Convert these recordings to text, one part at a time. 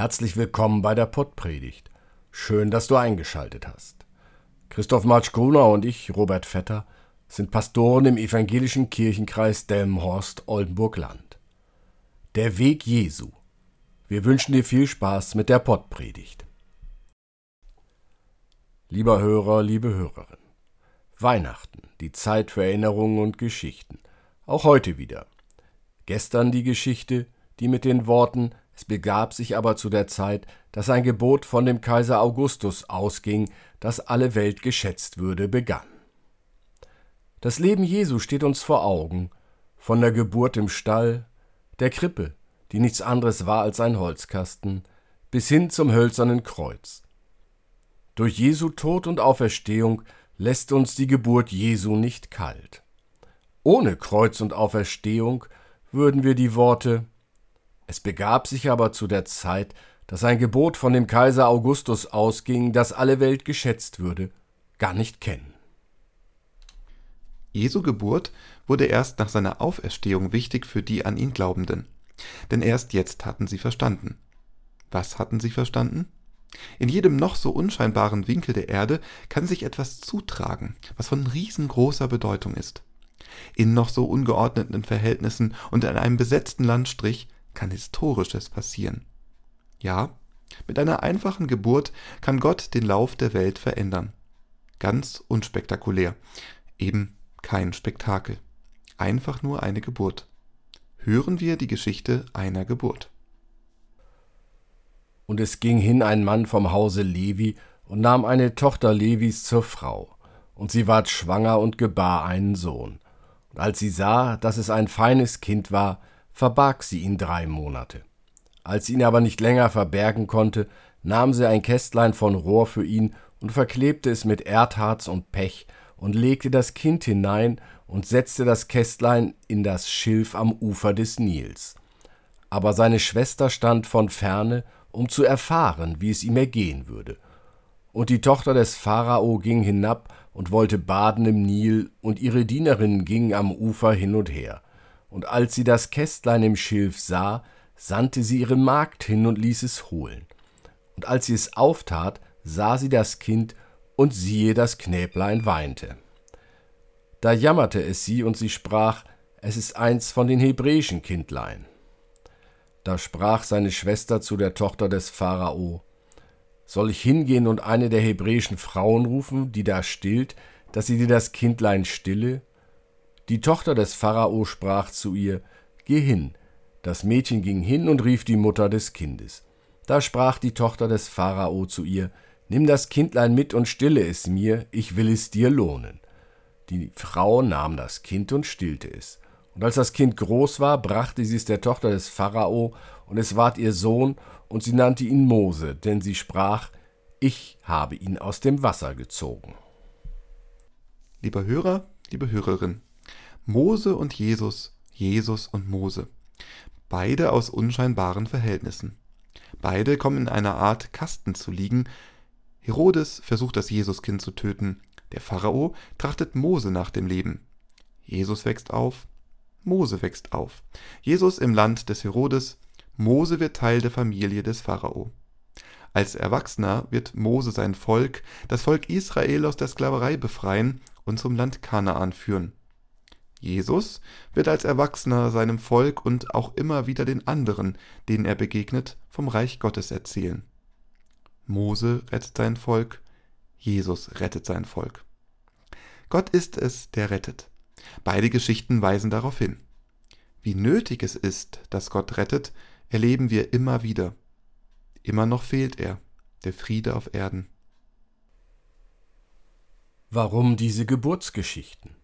Herzlich willkommen bei der Pottpredigt. Schön, dass du eingeschaltet hast. Christoph Marsch-Gruner und ich, Robert Vetter, sind Pastoren im evangelischen Kirchenkreis Delmenhorst-Oldenburg-Land. Der Weg Jesu. Wir wünschen dir viel Spaß mit der Pottpredigt. Lieber Hörer, liebe Hörerin. Weihnachten, die Zeit für Erinnerungen und Geschichten. Auch heute wieder. Gestern die Geschichte, die mit den Worten es begab sich aber zu der Zeit, dass ein Gebot von dem Kaiser Augustus ausging, dass alle Welt geschätzt würde, begann. Das Leben Jesu steht uns vor Augen, von der Geburt im Stall, der Krippe, die nichts anderes war als ein Holzkasten, bis hin zum hölzernen Kreuz. Durch Jesu Tod und Auferstehung lässt uns die Geburt Jesu nicht kalt. Ohne Kreuz und Auferstehung würden wir die Worte es begab sich aber zu der Zeit, dass ein Gebot von dem Kaiser Augustus ausging, dass alle Welt geschätzt würde, gar nicht kennen. Jesu Geburt wurde erst nach seiner Auferstehung wichtig für die an ihn Glaubenden. Denn erst jetzt hatten sie verstanden. Was hatten sie verstanden? In jedem noch so unscheinbaren Winkel der Erde kann sich etwas zutragen, was von riesengroßer Bedeutung ist. In noch so ungeordneten Verhältnissen und in einem besetzten Landstrich kann Historisches passieren. Ja, mit einer einfachen Geburt kann Gott den Lauf der Welt verändern. Ganz unspektakulär. Eben kein Spektakel. Einfach nur eine Geburt. Hören wir die Geschichte einer Geburt. Und es ging hin ein Mann vom Hause Levi und nahm eine Tochter Levis zur Frau. Und sie ward schwanger und gebar einen Sohn. Und als sie sah, dass es ein feines Kind war, verbarg sie ihn drei Monate. Als sie ihn aber nicht länger verbergen konnte, nahm sie ein Kästlein von Rohr für ihn und verklebte es mit Erdharz und Pech und legte das Kind hinein und setzte das Kästlein in das Schilf am Ufer des Nils. Aber seine Schwester stand von ferne, um zu erfahren, wie es ihm ergehen würde. Und die Tochter des Pharao ging hinab und wollte baden im Nil, und ihre Dienerinnen gingen am Ufer hin und her. Und als sie das Kästlein im Schilf sah, sandte sie ihre Magd hin und ließ es holen. Und als sie es auftat, sah sie das Kind, und siehe, das Knäblein weinte. Da jammerte es sie, und sie sprach, es ist eins von den hebräischen Kindlein. Da sprach seine Schwester zu der Tochter des Pharao, Soll ich hingehen und eine der hebräischen Frauen rufen, die da stillt, dass sie dir das Kindlein stille? Die Tochter des Pharao sprach zu ihr, Geh hin. Das Mädchen ging hin und rief die Mutter des Kindes. Da sprach die Tochter des Pharao zu ihr, Nimm das Kindlein mit und stille es mir, ich will es dir lohnen. Die Frau nahm das Kind und stillte es. Und als das Kind groß war, brachte sie es der Tochter des Pharao, und es ward ihr Sohn, und sie nannte ihn Mose, denn sie sprach, ich habe ihn aus dem Wasser gezogen. Lieber Hörer, liebe Hörerin, Mose und Jesus, Jesus und Mose. Beide aus unscheinbaren Verhältnissen. Beide kommen in einer Art Kasten zu liegen. Herodes versucht das Jesuskind zu töten. Der Pharao trachtet Mose nach dem Leben. Jesus wächst auf. Mose wächst auf. Jesus im Land des Herodes. Mose wird Teil der Familie des Pharao. Als Erwachsener wird Mose sein Volk, das Volk Israel aus der Sklaverei befreien und zum Land Kanaan führen. Jesus wird als Erwachsener seinem Volk und auch immer wieder den anderen, denen er begegnet, vom Reich Gottes erzählen. Mose rettet sein Volk, Jesus rettet sein Volk. Gott ist es, der rettet. Beide Geschichten weisen darauf hin. Wie nötig es ist, dass Gott rettet, erleben wir immer wieder. Immer noch fehlt er, der Friede auf Erden. Warum diese Geburtsgeschichten?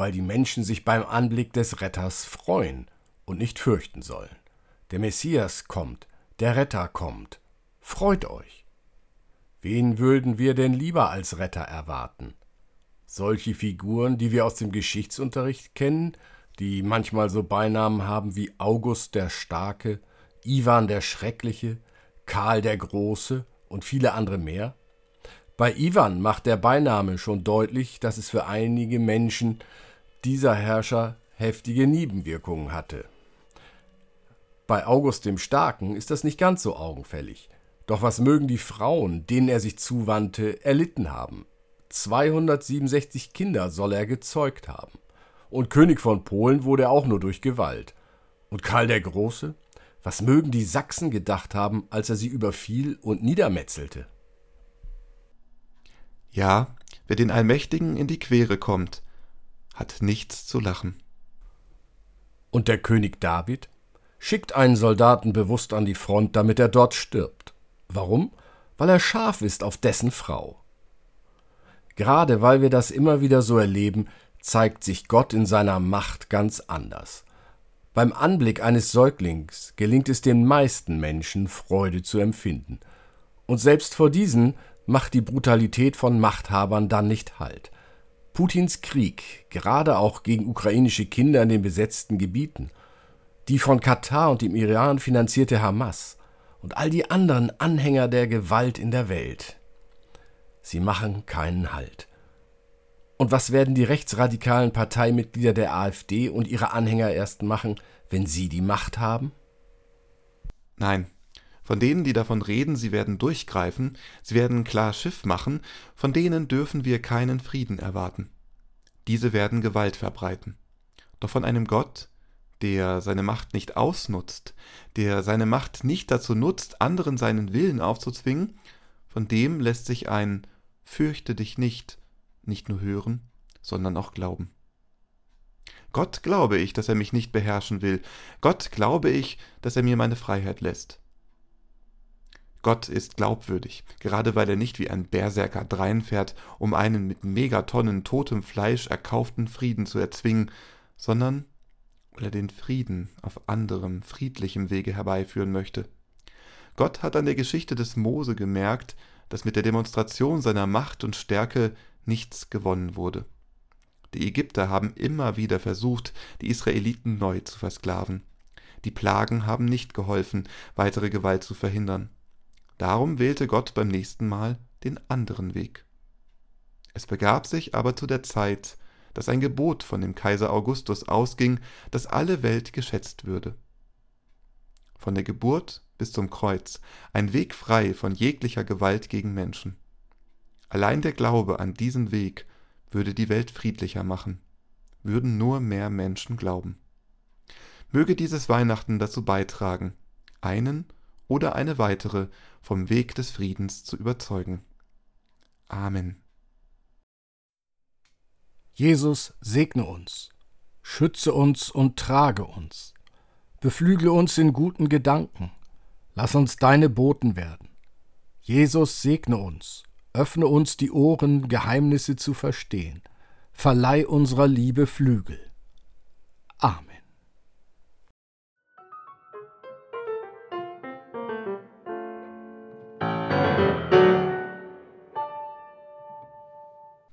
Weil die Menschen sich beim Anblick des Retters freuen und nicht fürchten sollen. Der Messias kommt, der Retter kommt. Freut euch. Wen würden wir denn lieber als Retter erwarten? Solche Figuren, die wir aus dem Geschichtsunterricht kennen, die manchmal so Beinamen haben wie August der Starke, Ivan der Schreckliche, Karl der Große und viele andere mehr? Bei Ivan macht der Beiname schon deutlich, dass es für einige Menschen dieser Herrscher heftige Nebenwirkungen hatte. Bei August dem Starken ist das nicht ganz so augenfällig. Doch was mögen die Frauen, denen er sich zuwandte, erlitten haben? 267 Kinder soll er gezeugt haben. Und König von Polen wurde er auch nur durch Gewalt. Und Karl der Große? Was mögen die Sachsen gedacht haben, als er sie überfiel und niedermetzelte? Ja, wer den Allmächtigen in die Quere kommt, hat nichts zu lachen. Und der König David schickt einen Soldaten bewusst an die Front, damit er dort stirbt. Warum? Weil er scharf ist auf dessen Frau. Gerade weil wir das immer wieder so erleben, zeigt sich Gott in seiner Macht ganz anders. Beim Anblick eines Säuglings gelingt es den meisten Menschen, Freude zu empfinden. Und selbst vor diesen macht die Brutalität von Machthabern dann nicht Halt. Putins Krieg, gerade auch gegen ukrainische Kinder in den besetzten Gebieten, die von Katar und dem Iran finanzierte Hamas und all die anderen Anhänger der Gewalt in der Welt. Sie machen keinen Halt. Und was werden die rechtsradikalen Parteimitglieder der AfD und ihre Anhänger erst machen, wenn sie die Macht haben? Nein, von denen, die davon reden, sie werden durchgreifen, sie werden klar Schiff machen, von denen dürfen wir keinen Frieden erwarten. Diese werden Gewalt verbreiten. Doch von einem Gott, der seine Macht nicht ausnutzt, der seine Macht nicht dazu nutzt, anderen seinen Willen aufzuzwingen, von dem lässt sich ein Fürchte dich nicht nicht nur hören, sondern auch glauben. Gott glaube ich, dass er mich nicht beherrschen will. Gott glaube ich, dass er mir meine Freiheit lässt. Gott ist glaubwürdig, gerade weil er nicht wie ein Berserker dreinfährt, um einen mit Megatonnen totem Fleisch erkauften Frieden zu erzwingen, sondern weil er den Frieden auf anderem, friedlichem Wege herbeiführen möchte. Gott hat an der Geschichte des Mose gemerkt, dass mit der Demonstration seiner Macht und Stärke nichts gewonnen wurde. Die Ägypter haben immer wieder versucht, die Israeliten neu zu versklaven. Die Plagen haben nicht geholfen, weitere Gewalt zu verhindern. Darum wählte Gott beim nächsten Mal den anderen Weg. Es begab sich aber zu der Zeit, dass ein Gebot von dem Kaiser Augustus ausging, dass alle Welt geschätzt würde. Von der Geburt bis zum Kreuz, ein Weg frei von jeglicher Gewalt gegen Menschen. Allein der Glaube an diesen Weg würde die Welt friedlicher machen, würden nur mehr Menschen glauben. Möge dieses Weihnachten dazu beitragen, einen oder eine weitere vom Weg des Friedens zu überzeugen. Amen. Jesus segne uns, schütze uns und trage uns, beflügle uns in guten Gedanken, lass uns deine Boten werden. Jesus segne uns öffne uns die Ohren, Geheimnisse zu verstehen. Verleih unserer Liebe Flügel.